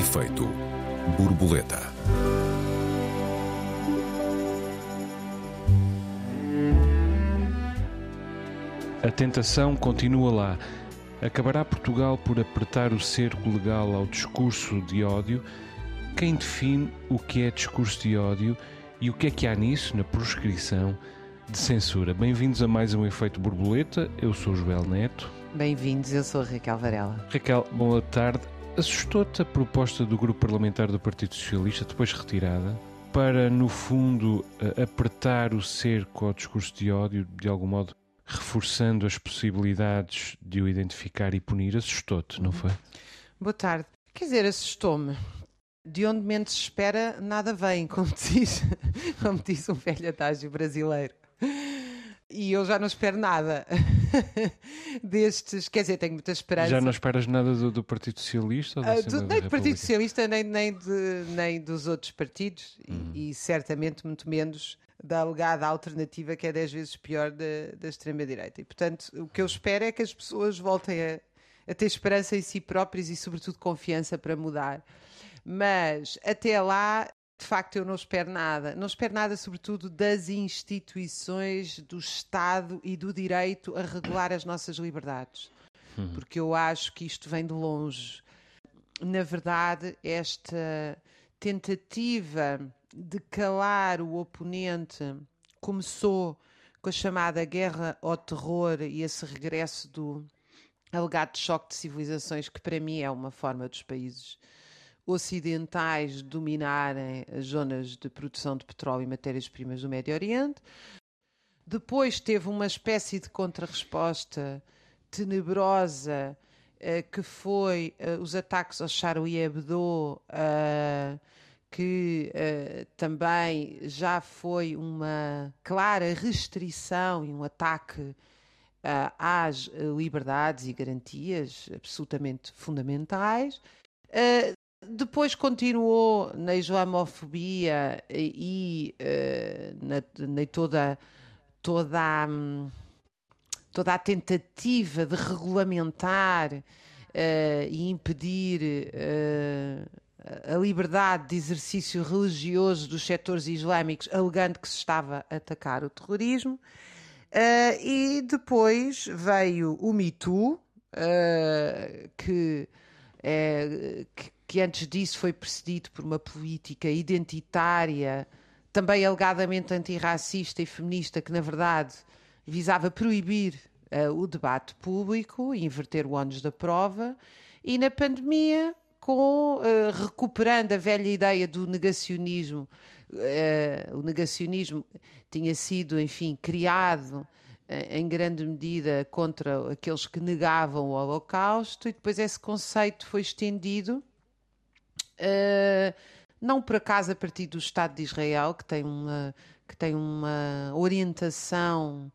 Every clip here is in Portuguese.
Efeito borboleta. A tentação continua lá. Acabará Portugal por apertar o cerco legal ao discurso de ódio? Quem define o que é discurso de ódio e o que é que há nisso, na proscrição de censura? Bem-vindos a mais um Efeito Borboleta. Eu sou Joel Neto. Bem-vindos, eu sou Raquel Varela. Raquel, boa tarde. Assustou-te a proposta do grupo parlamentar do Partido Socialista, depois retirada, para, no fundo, apertar o cerco ao discurso de ódio, de algum modo reforçando as possibilidades de o identificar e punir? Assustou-te, não foi? Boa tarde. Quer dizer, assustou-me. De onde menos se espera, nada vem, como diz, como diz um velho adágio brasileiro e eu já não espero nada destes. Quer dizer, tenho muita esperança. Já não esperas nada do, do Partido Socialista? Uh, do, nem do Partido Socialista, nem, nem, de, nem dos outros partidos, uhum. e, e, certamente muito menos da alegada alternativa que é 10 vezes pior da, da extrema-direita. E, portanto, o que eu espero é que as pessoas voltem a, a ter esperança em si próprias e, sobretudo, confiança para mudar. Mas até lá de facto eu não espero nada. Não espero nada, sobretudo, das instituições, do Estado e do direito a regular as nossas liberdades. Uhum. Porque eu acho que isto vem de longe. Na verdade, esta tentativa de calar o oponente começou com a chamada guerra ao terror e esse regresso do alegado choque de civilizações, que para mim é uma forma dos países ocidentais dominarem as zonas de produção de petróleo e matérias-primas do Médio Oriente. Depois teve uma espécie de contrarresposta tenebrosa uh, que foi uh, os ataques ao Charlie Hebdo, uh, que também já foi uma clara restrição e um ataque às liberdades e garantias absolutamente fundamentais. Depois continuou na islamofobia e, uh, na, na, toda, toda, a, toda a tentativa de regulamentar uh, e impedir uh, a liberdade de exercício religioso dos setores islâmicos, alegando que se estava a atacar o terrorismo. e depois veio o Me Too, que, que que antes disso foi precedido por uma política identitária, também alegadamente antirracista e feminista, que na verdade visava proibir uh, o debate público inverter o ónus da prova, e na pandemia, com uh, recuperando a velha ideia do negacionismo, uh, o negacionismo tinha sido, enfim, criado em grande medida contra aqueles que negavam o Holocausto, e depois esse conceito foi estendido Uh, não por acaso a partir do Estado de Israel, que tem uma, que tem uma orientação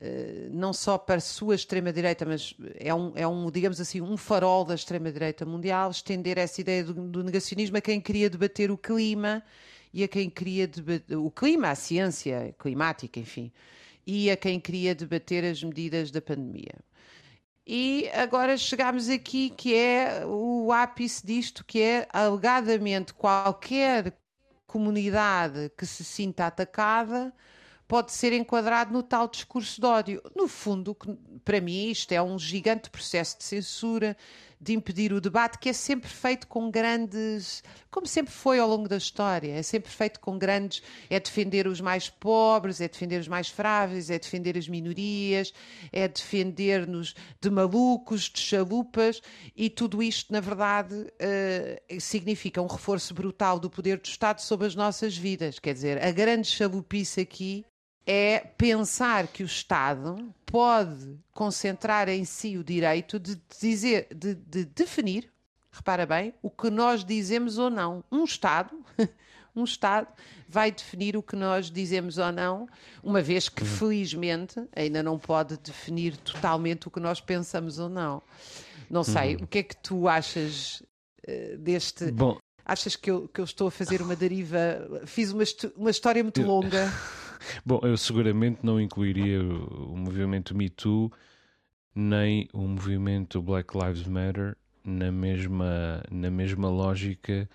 uh, não só para a sua extrema-direita, mas é um, é um, digamos assim, um farol da extrema-direita mundial, estender essa ideia do, do, negacionismo a quem queria debater o clima e a quem queria debater o clima, a ciência climática, enfim, e a quem queria debater as medidas da pandemia. E agora chegamos aqui que é o ápice disto, que é alegadamente qualquer comunidade que se sinta atacada pode ser enquadrado no tal discurso de ódio. No fundo, para mim, isto é um gigante processo de censura, de impedir o debate, que é sempre feito com grandes. como sempre foi ao longo da história, é sempre feito com grandes. é defender os mais pobres, é defender os mais frágeis, é defender as minorias, é defender-nos de malucos, de chalupas, e tudo isto, na verdade, uh, significa um reforço brutal do poder do Estado sobre as nossas vidas. Quer dizer, a grande chalupice aqui é pensar que o Estado pode concentrar em si o direito de dizer, de, de, definir, repara bem, o que nós dizemos ou não. Um Estado, um Estado vai definir o que nós dizemos ou não, uma vez que felizmente ainda não pode definir totalmente o que nós pensamos ou não. Não sei, uhum. o que é que tu achas uh, deste? Bom, achas que eu, que eu estou a fazer uma deriva? Fiz uma, uma história muito longa. Bom, eu seguramente não incluiria o movimento Me Too nem o movimento Black Lives Matter na mesma, na mesma lógica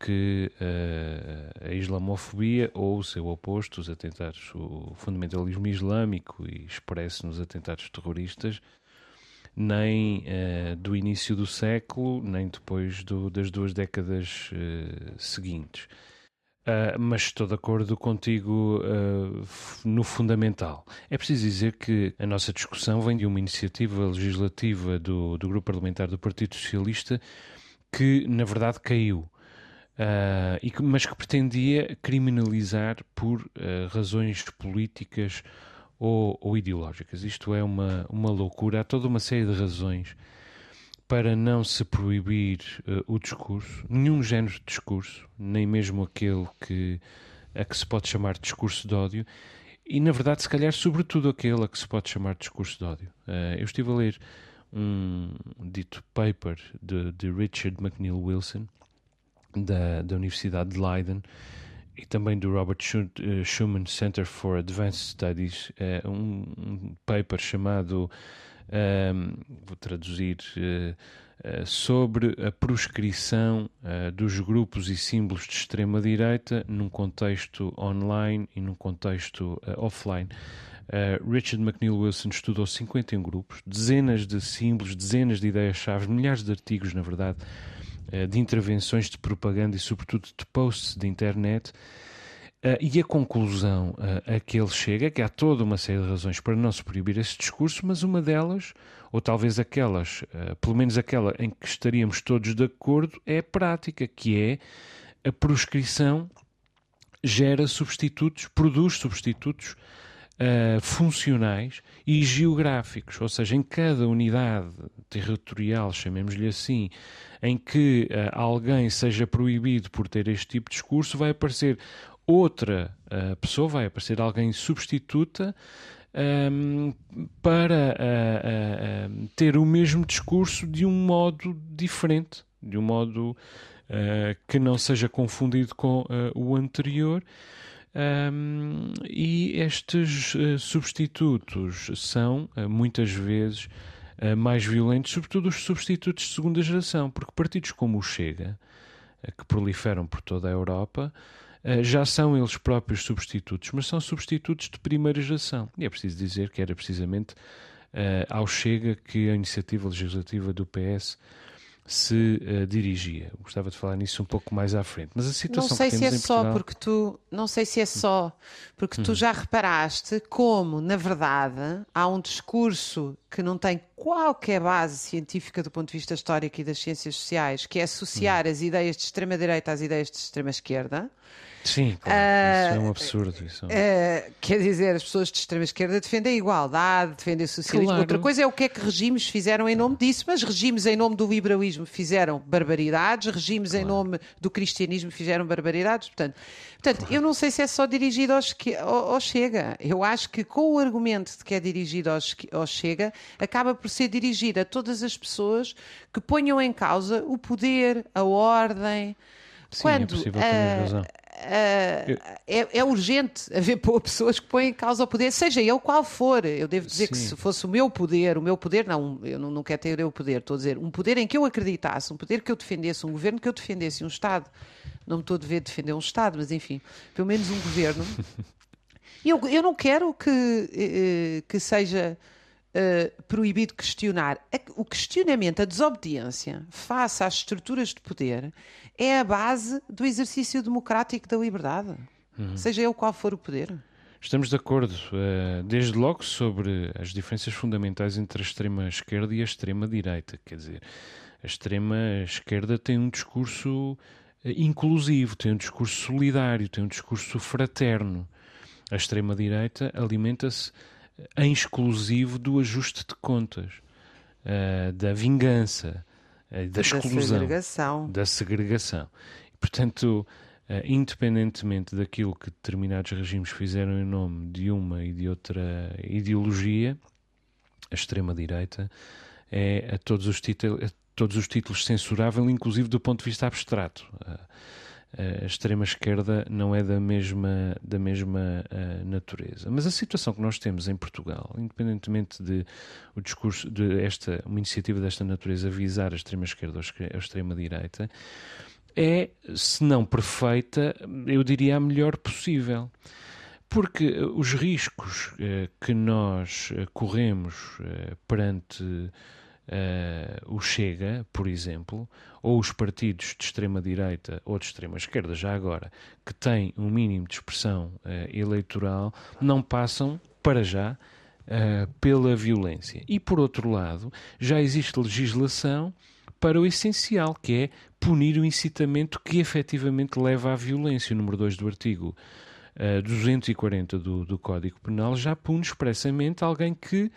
que uh, a islamofobia ou o seu oposto, os atentados, o fundamentalismo islâmico e expresso nos atentados terroristas, nem uh, do início do século, nem depois do, das duas décadas uh, seguintes. Uh, mas estou de acordo contigo no fundamental. É preciso dizer que a nossa discussão vem de uma iniciativa legislativa do, do Grupo Parlamentar do Partido Socialista que, na verdade, caiu. Uh, e que, mas que pretendia criminalizar por uh, razões políticas ou, ou, ideológicas. Isto é uma, uma loucura. Há toda uma série de razões para não se proibir uh, o discurso, nenhum género de discurso, nem mesmo aquele que, a que se pode chamar de discurso de ódio, e na verdade, se calhar, sobretudo aquele a que se pode chamar de discurso de ódio. eu estive a ler um dito paper de, de Richard McNeil Wilson da, da Universidade de Leiden e também do Robert eh, Schumann Center for Advanced Studies, é um, paper chamado, vou traduzir, uh, uh, sobre a proscrição uh, dos grupos e símbolos de extrema-direita num contexto online e num contexto offline. Richard McNeil Wilson estudou 51 grupos, dezenas de símbolos, dezenas de ideias-chave, milhares de artigos, na verdade, eh, de intervenções de propaganda e, sobretudo, de posts de internet. Uh, e a conclusão uh, a que ele chega é que há toda uma série de razões para não se proibir esse discurso, mas uma delas, ou talvez aquelas, uh, pelo menos aquela em que estaríamos todos de acordo, é a prática, que é a proscrição gera substitutos, produz substitutos funcionais e geográficos, ou seja, em cada unidade territorial, chamemos-lhe assim, em que alguém seja proibido por ter este tipo de discurso, vai aparecer outra uh, pessoa, vai aparecer alguém substituta um, ehm, para uh, ter o mesmo discurso de um modo diferente, de um modo que não seja confundido com o anterior. Um, e estes uh, substitutos são, uh, muitas vezes, uh, mais violentos, sobretudo os substitutos de segunda geração, porque partidos como o Chega, que proliferam por toda a Europa, já são eles próprios substitutos, mas são substitutos de primeira geração. E é preciso dizer que era precisamente ao Chega que a iniciativa legislativa do PS se uh, dirigia. Gostava de falar nisso um pouco mais à frente. Mas a situação não sei se é só Portugal... porque tu não sei se é só porque tu hum. já reparaste como na verdade há um discurso que não tem qualquer base científica do ponto de vista histórico e das ciências sociais, que é associar hum. as ideias de extrema direita às ideias de extrema esquerda. Sim, claro. Uh, isso é um absurdo. Isso. Uh, quer dizer, as pessoas de extrema-esquerda defendem a igualdade, defendem o socialismo. Claro. Outra coisa é o que é que regimes fizeram em nome disso, mas regimes em nome do liberalismo fizeram barbaridades, regimes claro. em nome do cristianismo fizeram barbaridades. Portanto, portanto claro. eu não sei se é só dirigido ao, ao, ao, Chega. Eu acho que com o argumento de que é dirigido ao, ao Chega, acaba por ser dirigido a todas as pessoas que ponham em causa o poder, a ordem. Sim, é quando é razão. Uh, é, é, urgente haver pessoas que põem em causa o poder, seja ele qual for. Eu devo dizer Sim. que se fosse o meu poder, o meu poder, não, eu não, não quero ter o poder, estou a dizer, um poder em que eu acreditasse, um poder que eu defendesse, um governo que eu defendesse, um Estado. Não me estou a dever defender um Estado, mas enfim, pelo menos um governo. eu, eu não quero que, eh, que seja uh, proibido questionar. O questionamento, a desobediência face às estruturas de poder é a base do exercício democrático da liberdade, uhum. seja ele qual for o poder. Estamos de acordo, uh, desde logo, sobre as diferenças fundamentais entre a extrema-esquerda e a extrema-direita. Quer dizer, a extrema-esquerda tem um discurso uh, inclusivo, tem um discurso solidário, tem um discurso fraterno. A extrema-direita alimenta-se em exclusivo do ajuste de contas, uh, da vingança, uh, da exclusão, da segregação. Da segregação. E, portanto, uh, independentemente daquilo que determinados regimes fizeram em nome de uma e de outra ideologia, a extrema-direita é a todos os títulos, a todos os títulos censurável, inclusive do ponto de vista abstrato. A extrema-esquerda não é da mesma, da mesma uh, natureza. Mas a situação que nós temos em Portugal, independentemente de o discurso de esta, uma iniciativa desta natureza visar a extrema-esquerda ou a extrema-direita, é, se não perfeita, eu diria a melhor possível. Porque os riscos uh, que nós corremos uh, perante uh, o Chega, por exemplo, ou os partidos de extrema-direita ou de extrema-esquerda, já agora, que têm um mínimo de expressão uh, eleitoral, não passam, para já, uh, pela violência. E, por outro lado, já existe legislação para o essencial, que é punir o incitamento que efetivamente leva à violência. O número 2 do artigo uh, 240 do, do Código Penal já pune expressamente alguém que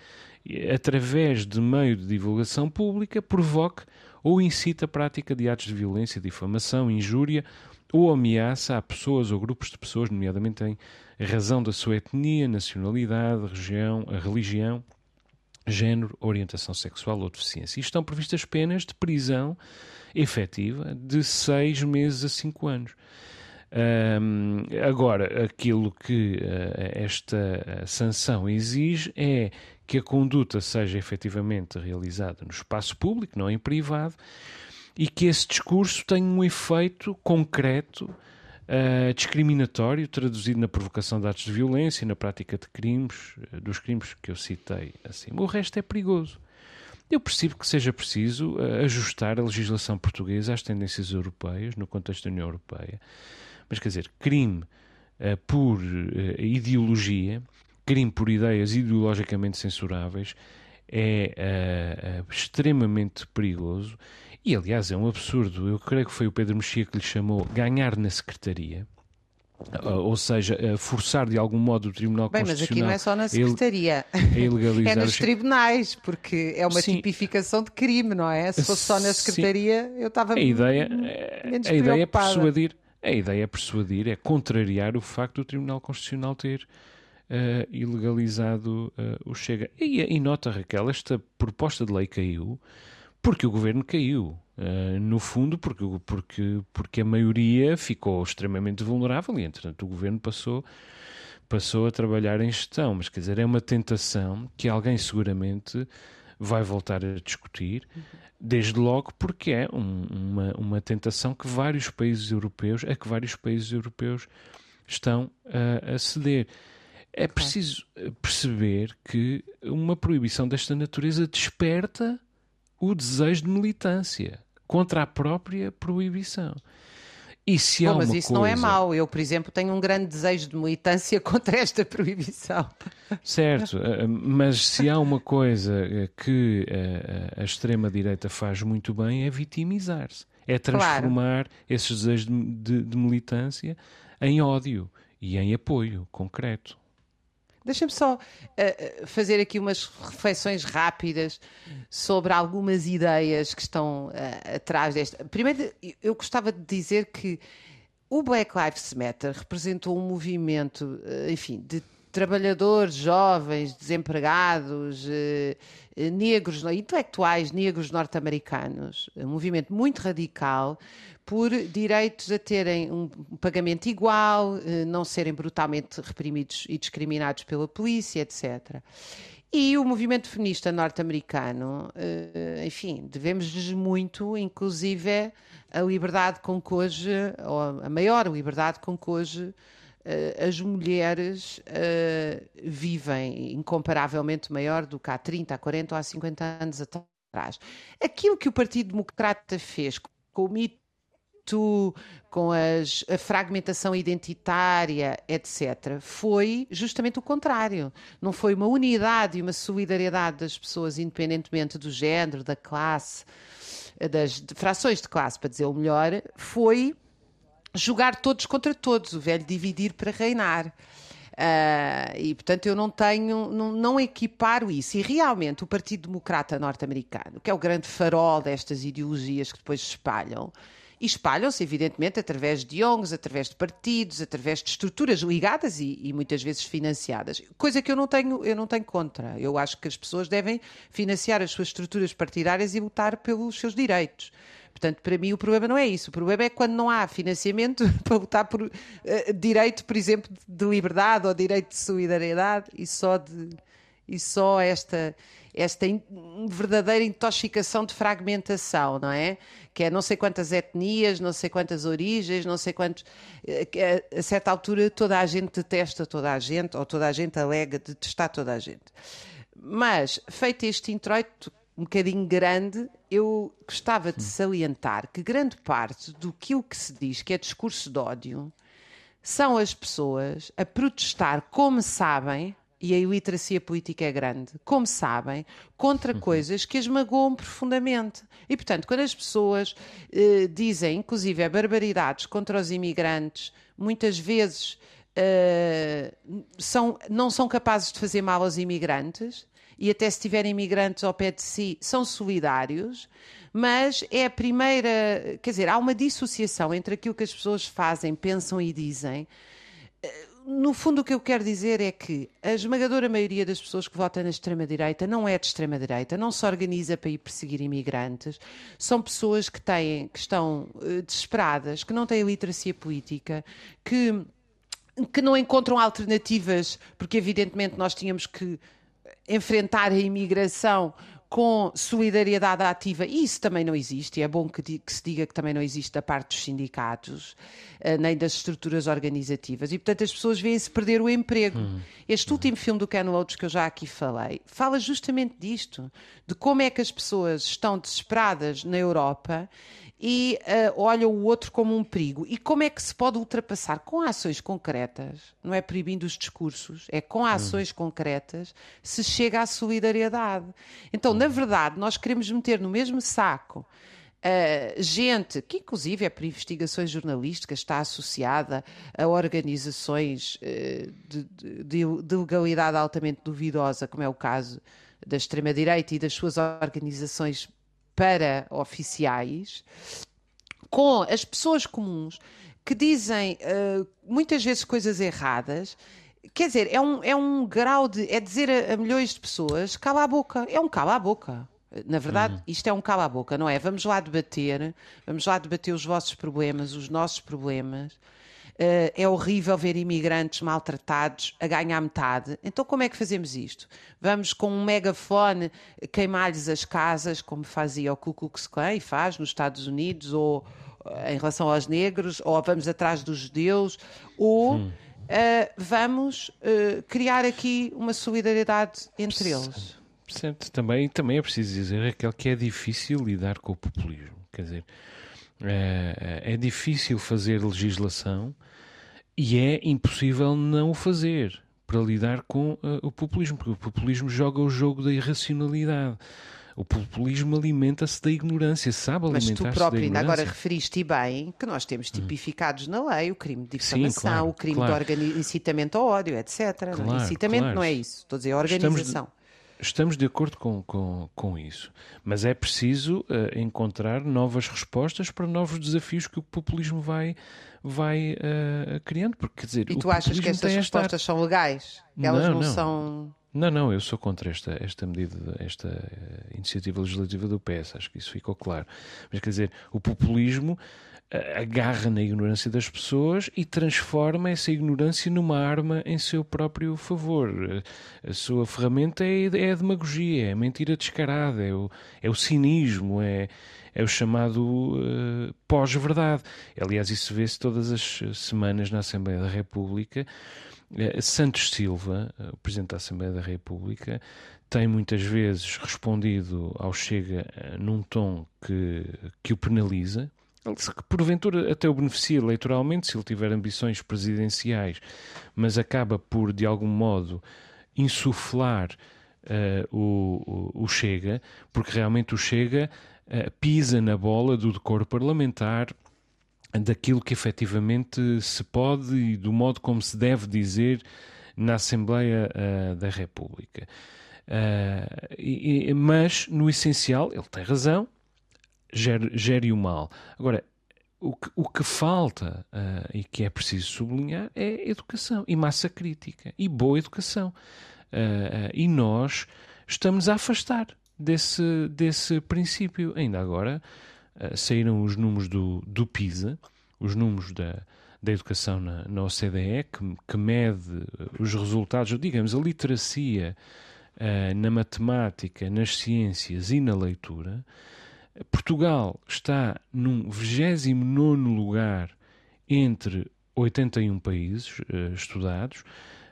através de meio de divulgação pública, provoque ou incite a prática de atos de violência, difamação, injúria ou ameaça a pessoas ou grupos de pessoas, nomeadamente em razão da sua etnia, nacionalidade, região, religião, género, orientação sexual ou deficiência. E estão previstas penas de prisão efetiva de seis meses a cinco anos. Um, agora, aquilo que uh, esta sanção exige é que a conduta seja efetivamente realizada no espaço público, não em privado, e que esse discurso tenha um efeito concreto, uh, discriminatório, traduzido na provocação de atos de violência, na prática de crimes, uh, dos crimes que eu citei acima. O resto é perigoso. Eu percebo que seja preciso uh, ajustar a legislação portuguesa às tendências europeias, no contexto da União Europeia mas quer dizer, crime uh, por uh, ideologia, crime por ideias ideologicamente censuráveis, é uh, extremamente perigoso e, aliás, é um absurdo. Eu creio que foi o Pedro Mexia que lhe chamou ganhar na secretaria. ou seja, forçar de algum modo o Tribunal Bem, Constitucional. Bem, mas aqui não é só na Secretaria. é nos tribunais, porque é uma Sim. tipificação de crime, não é? Se fosse só na Secretaria, Sim. eu estava a ideia, a ideia é persuadir a ideia é persuadir, é contrariar o facto do Tribunal Constitucional ter uh, ilegalizado uh, o Chega. E, e, nota, Raquel, esta proposta de lei caiu porque o governo caiu. Uh, no fundo, porque, porque, porque a maioria ficou extremamente vulnerável e, entretanto, o governo passou, passou a trabalhar em gestão. Mas, quer dizer, é uma tentação que alguém seguramente vai voltar a discutir. Desde logo porque é um, uma, uma tentação que vários países europeus, a que vários países europeus estão a, a ceder. É preciso perceber que uma proibição desta natureza desperta o desejo de militância contra a própria proibição. E se Bom, mas isso coisa... não é mau. Eu, por exemplo, tenho um grande desejo de militância contra esta proibição. Certo, eh, mas se há uma coisa eh, que eh, a extrema-direita faz muito bem é vitimizar-se. É transformar claro. esses desejos de, de, de militância em ódio e em apoio concreto. Deixa-me só uh, fazer aqui umas reflexões rápidas sobre algumas ideias que estão uh, atrás desta. Primeiro, eu gostava de dizer que o Black Lives Matter representou um movimento, enfim, de trabalhadores jovens, desempregados, negros, intelectuais negros norte-americanos, um movimento muito radical por direitos a terem um pagamento igual, eh, não serem brutalmente reprimidos e discriminados pela polícia, etc. E o movimento feminista norte-americano, eh, enfim, devemos-lhes muito, inclusive a liberdade com que hoje, ou a maior liberdade com que hoje eh, as mulheres vivem, incomparavelmente maior do que há 30, há 40 ou há 50 anos atrás. Aquilo que o Partido Democrata fez com o mito com as, a fragmentação identitária, etc., foi justamente o contrário. Não foi uma unidade e uma solidariedade das pessoas, independentemente do género, da classe, das frações de classe, para dizer o melhor, foi jogar todos contra todos, o velho dividir para reinar. Uh, e portanto eu não tenho, não, não, equiparo isso. E realmente o Partido Democrata norte-americano, que é o grande farol destas ideologias que depois se espalham, e espalham-se, evidentemente, através de ONGs, através de partidos, através de estruturas ligadas e, e, muitas vezes financiadas. Coisa que eu não, tenho, eu não tenho contra. Eu acho que as pessoas devem financiar as suas estruturas partidárias e lutar pelos seus direitos. Portanto, para mim o problema não é isso. O problema é quando não há financiamento para lutar por uh, direito, por exemplo, de liberdade ou direito de solidariedade e só de e só esta esta in, verdadeira intoxicação de fragmentação, não é? Que é não sei quantas etnias, não sei quantas origens, não sei quantos. Eh, a, a certa altura toda a gente detesta toda a gente, ou toda a gente alega detestar toda a gente. Mas, feito este introito um bocadinho grande, eu gostava de salientar que grande parte do que o que se diz que é discurso de ódio são as pessoas a protestar como sabem e a iliteracia política é grande, como sabem, contra uhum. coisas que as magoam profundamente. E, portanto, quando as pessoas eh, dizem, inclusive, barbaridades contra os imigrantes, muitas vezes eh, são, não são capazes de fazer mal aos imigrantes, e até se tiverem imigrantes ao pé de si, são solidários, mas é a primeira. Quer dizer, há uma dissociação entre aquilo que as pessoas fazem, pensam e dizem no fundo, o que eu quero dizer é que a esmagadora maioria das pessoas que votam na extrema-direita não é de extrema-direita, não se organiza para ir perseguir imigrantes, são pessoas que têm, que estão uh, desesperadas, que não têm literacia política, que, que não encontram alternativas, porque evidentemente nós tínhamos que enfrentar a imigração com solidariedade ativa, e isso também não existe, e é bom que, que, se diga que também não existe da parte dos sindicatos, uh, nem das estruturas organizativas, e portanto as pessoas veem-se perder o emprego. Hum. Este hum. último filme do Ken Loach que eu já aqui falei, fala justamente disto, de como é que as pessoas estão desesperadas na Europa e uh, olha o outro como um perigo. E como é que se pode ultrapassar? Com ações concretas, não é proibindo os discursos, é com ações concretas se chega à solidariedade. Então, na verdade, nós queremos meter no mesmo saco Uh, gente que, inclusive, é por investigações jornalísticas, está associada a organizações uh, de, de, de, legalidade altamente duvidosa, como é o caso da extrema-direita e das suas organizações para oficiais, com as pessoas comuns que dizem uh, muitas vezes coisas erradas. Quer dizer, é um, é um grau de. É dizer a, a milhões de pessoas cala a boca. É um cala a boca. Na verdade, uhum. isto é um cala-a-boca, não é? Vamos lá debater, vamos lá debater os vossos problemas, os nossos problemas. Uh, é horrível ver imigrantes maltratados a ganhar metade. Então, como é que fazemos isto? Vamos com um megafone queimar-lhes as casas, como fazia o Ku Klux Klan e faz nos Estados Unidos, ou uh, em relação aos negros, ou vamos atrás dos judeus, ou hum. uh, vamos criar aqui uma solidariedade entre eles. Certo, também, também é preciso dizer aquele que é difícil lidar com o populismo. Quer dizer, é, é difícil fazer legislação e é impossível não o fazer para lidar com uh, o populismo, porque o populismo joga o jogo da irracionalidade. O populismo alimenta-se da ignorância, sabe alimentar-se da ignorância. Mas tu próprio ainda agora referiste bem que nós temos hum. tipificados hum. na lei o crime de difamação, claro, o crime claro. de incitamento ao ódio, etc. Claro, Incitamento não é isso, estou a dizer organização. Estamos Estamos de acordo com, com, com isso, mas é preciso uh, encontrar novas respostas para novos desafios que o populismo vai, vai uh, criando. Porque, quer dizer, e tu achas que essas respostas esta... são legais? Elas não, não, não, são. Não, não, eu sou contra esta, esta medida, esta uh, iniciativa legislativa do PS, acho que isso ficou claro. Mas quer dizer, o populismo agarra na ignorância das pessoas e transforma essa ignorância numa arma em seu próprio favor. A sua ferramenta é, é a demagogia, é a mentira descarada, é o, é o cinismo, é, é o chamado uh, pós-verdade. Aliás, isso vê-se todas as semanas na Assembleia da República. Uh, Santos Silva, o Presidente da Assembleia da República, tem muitas vezes respondido ao Chega num tom que, que o penaliza, que porventura até o beneficia eleitoralmente se ele tiver ambições presidenciais, mas acaba por, de algum modo, insuflar uh, o, o, o, Chega, porque realmente o Chega uh, pisa na bola do decoro parlamentar, daquilo que efetivamente se pode e do modo como se deve dizer na Assembleia uh, da República. E, mas, no essencial, ele tem razão, gere, gere o mal. Agora, o que, o que falta uh, e que é preciso sublinhar é educação e massa crítica e boa educação. Uh, uh, e nós estamos a afastar desse, desse princípio. Ainda agora saíram os números do, do PISA, os números da, da educação na, na OCDE, que, que, mede os resultados, digamos, a literacia na matemática, nas ciências e na leitura. Portugal está num 29 lugar entre 81 países uh, estudados.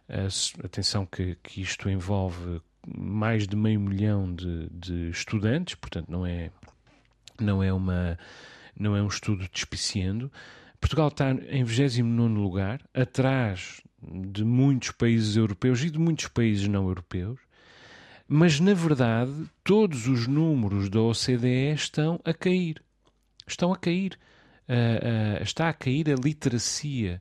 Uh, atenção que, que, isto envolve mais de meio milhão de, de, estudantes, portanto não é, não é, uma, não é um estudo despiciando. Portugal está em 29 lugar, atrás de muitos países europeus e de muitos países não europeus mas na verdade todos os números da OCDE estão a cair. Estão a cair. Uh, uh, está a cair a literacia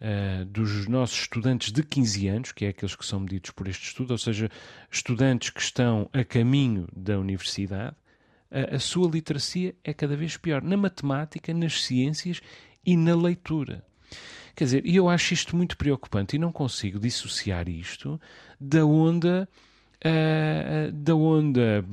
uh, dos nossos estudantes de 15 anos, que é aqueles que são medidos por este estudo, ou seja, estudantes que estão a caminho da universidade, a sua literacia é cada vez pior na matemática, nas ciências e na leitura. Quer dizer, e eu acho isto muito preocupante e não consigo dissociar isto da onda uh, da onda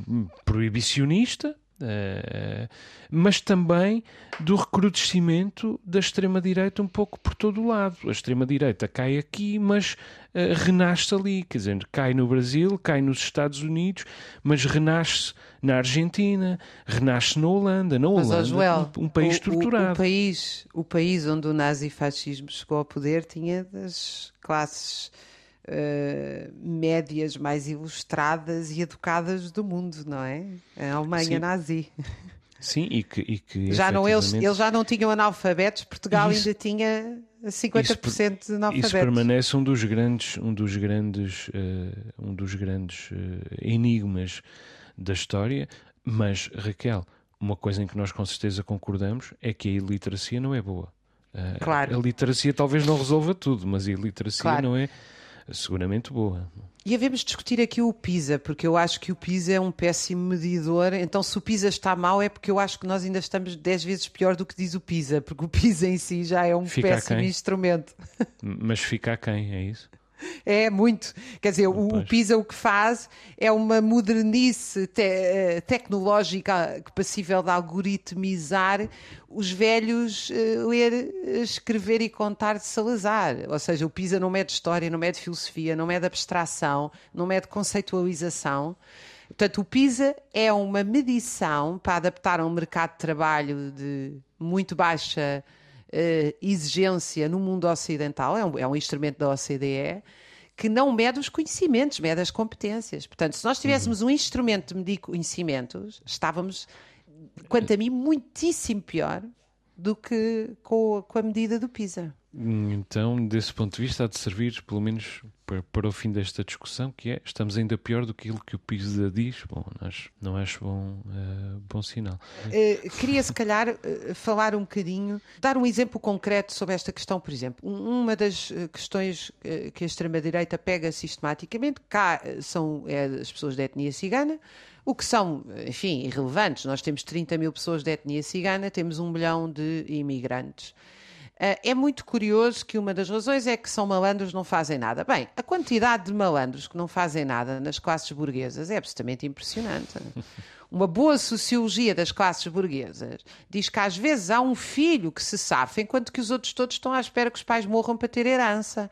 proibicionista, uh, mas também do recrudescimento da extrema-direita um pouco por todo o lado. A extrema-direita cai aqui, mas uh, renasce ali, quer dizer, cai no Brasil, cai nos Estados Unidos, mas renasce na Argentina, renasce na Holanda, na Holanda, mas, Joel, um, um, país o, estruturado. O, o, país, o país onde o nazifascismo chegou ao poder tinha das classes uh, médias mais ilustradas e educadas do mundo, não é? A Alemanha Sim. nazi. Sim, e que, e que já não, eles, eles já não tinham analfabetos, Portugal isso, ainda tinha 50% isso, de analfabetos. Isso permanece um dos grandes, um dos grandes, uh, um dos grandes uh, enigmas da história, mas Raquel, uma coisa em que nós com certeza concordamos é que a iliteracia não é boa. Uh, claro. A literacia talvez não resolva tudo, mas a iliteracia claro. não é seguramente boa. E havemos discutir aqui o PISA, porque eu acho que o PISA é um péssimo medidor. Então, se o PISA está mal, é porque eu acho que nós ainda estamos 10 vezes pior do que diz o PISA, porque o PISA em si já é um fica péssimo instrumento. Mas fica a quem, é isso? É, muito. Quer dizer, o, o, PISA o que faz é uma modernice te eh, tecnológica passível de algoritmizar os velhos uh, ler, escrever e contar de Salazar. Ou seja, o PISA não mede história, não mede filosofia, não mede abstração, não mede conceitualização. Portanto, o PISA é uma medição para adaptar a um mercado de trabalho de muito baixa exigência no mundo ocidental, é um, é um instrumento da OCDE, que não mede os conhecimentos, mede as competências. Portanto, se nós tivéssemos uhum. um instrumento de medir conhecimentos, estávamos, quanto a mim, muitíssimo pior do que com, com a medida do PISA. Então, desse ponto de vista, há de servir, pelo menos para, para, o fim desta discussão, que é estamos ainda pior do que aquilo que o PISA diz. Bom, acho, não acho bom, uh, bom sinal. Uh, queria, se calhar, uh, falar um bocadinho, dar um exemplo concreto sobre esta questão, por exemplo. Uma das questões que a extrema-direita pega sistematicamente, cá são é, as pessoas da etnia cigana, o que são, enfim, irrelevantes. Nós temos 30 mil pessoas da etnia cigana, temos um milhão de imigrantes. Uh, é muito curioso que uma das razões é que são malandros não fazem nada. Bem, a quantidade de malandros que não fazem nada nas classes burguesas é absolutamente impressionante. Uma boa sociologia das classes burguesas diz que às vezes há um filho que se safa, enquanto que os outros todos estão à espera que os pais morram para ter herança.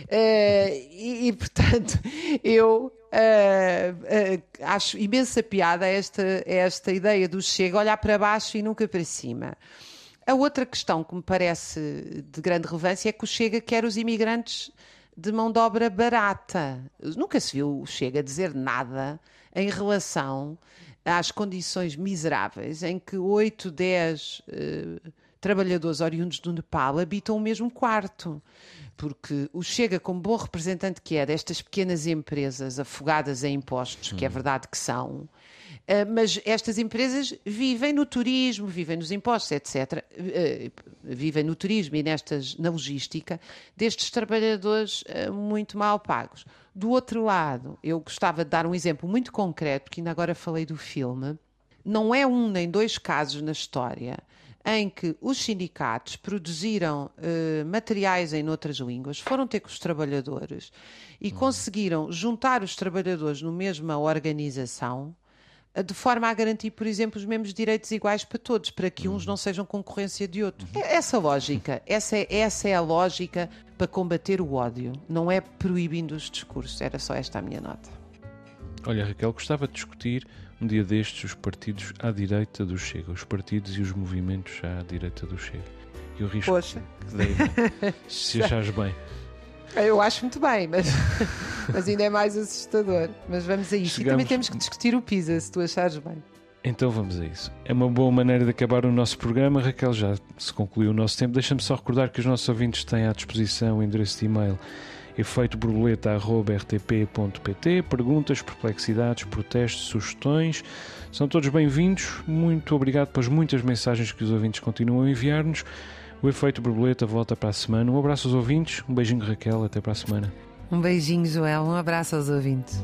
Uh, e, e, portanto, eu uh, uh, acho imensa piada esta, esta ideia do chega olhar para baixo e nunca para cima. A outra questão que me parece de grande relevância é que o Chega quer os imigrantes de mão de obra barata. Nunca se viu o Chega dizer nada em relação às condições miseráveis em que 8, 10 uh, trabalhadores oriundos do Nepal habitam o mesmo quarto. Porque o Chega, como bom representante que é destas pequenas empresas afogadas em impostos, que é verdade que são, mas estas empresas vivem no turismo, vivem nos impostos, etc. Eh, vivem no turismo e nestas, na logística destes trabalhadores uh, muito mal pagos. Do outro lado, eu gostava de dar um exemplo muito concreto, porque ainda agora falei do filme. Não é um nem dois casos na história em que os sindicatos produziram uh, materiais em outras línguas, foram ter com os trabalhadores e uhum. conseguiram juntar os trabalhadores no mesma organização de forma a garantir, por exemplo, os mesmos direitos iguais para todos, para que uns não sejam concorrência de outros. Uhum. É essa lógica, essa é, essa é a lógica para combater o ódio, não é proibindo os discursos, era só esta a minha nota. Olha, Raquel, gostava de discutir um dia destes os partidos à direita do Chega, os partidos e os movimentos à direita do Chega. E o risco Poxa. que dei, se achares bem. Eu acho muito bem, mas, mas ainda é mais assustador. Mas vamos a isso. Chegamos... E também temos que discutir o PISA, se tu achares bem. Então vamos a isso. É uma boa maneira de acabar o nosso programa. Raquel, já se concluiu o nosso tempo. Deixa-me só recordar que os nossos ouvintes têm à disposição o endereço de e-mail efeitoborboleta.rtp.pt Perguntas, perplexidades, protestos, sugestões. São todos bem-vindos. Muito obrigado pelas muitas mensagens que os ouvintes continuam a enviar-nos. O Efeito Borboleta volta para a semana. Um abraço aos ouvintes, um beijinho Raquel, até para a semana. Um beijinho, Joel. Um abraço aos ouvintes.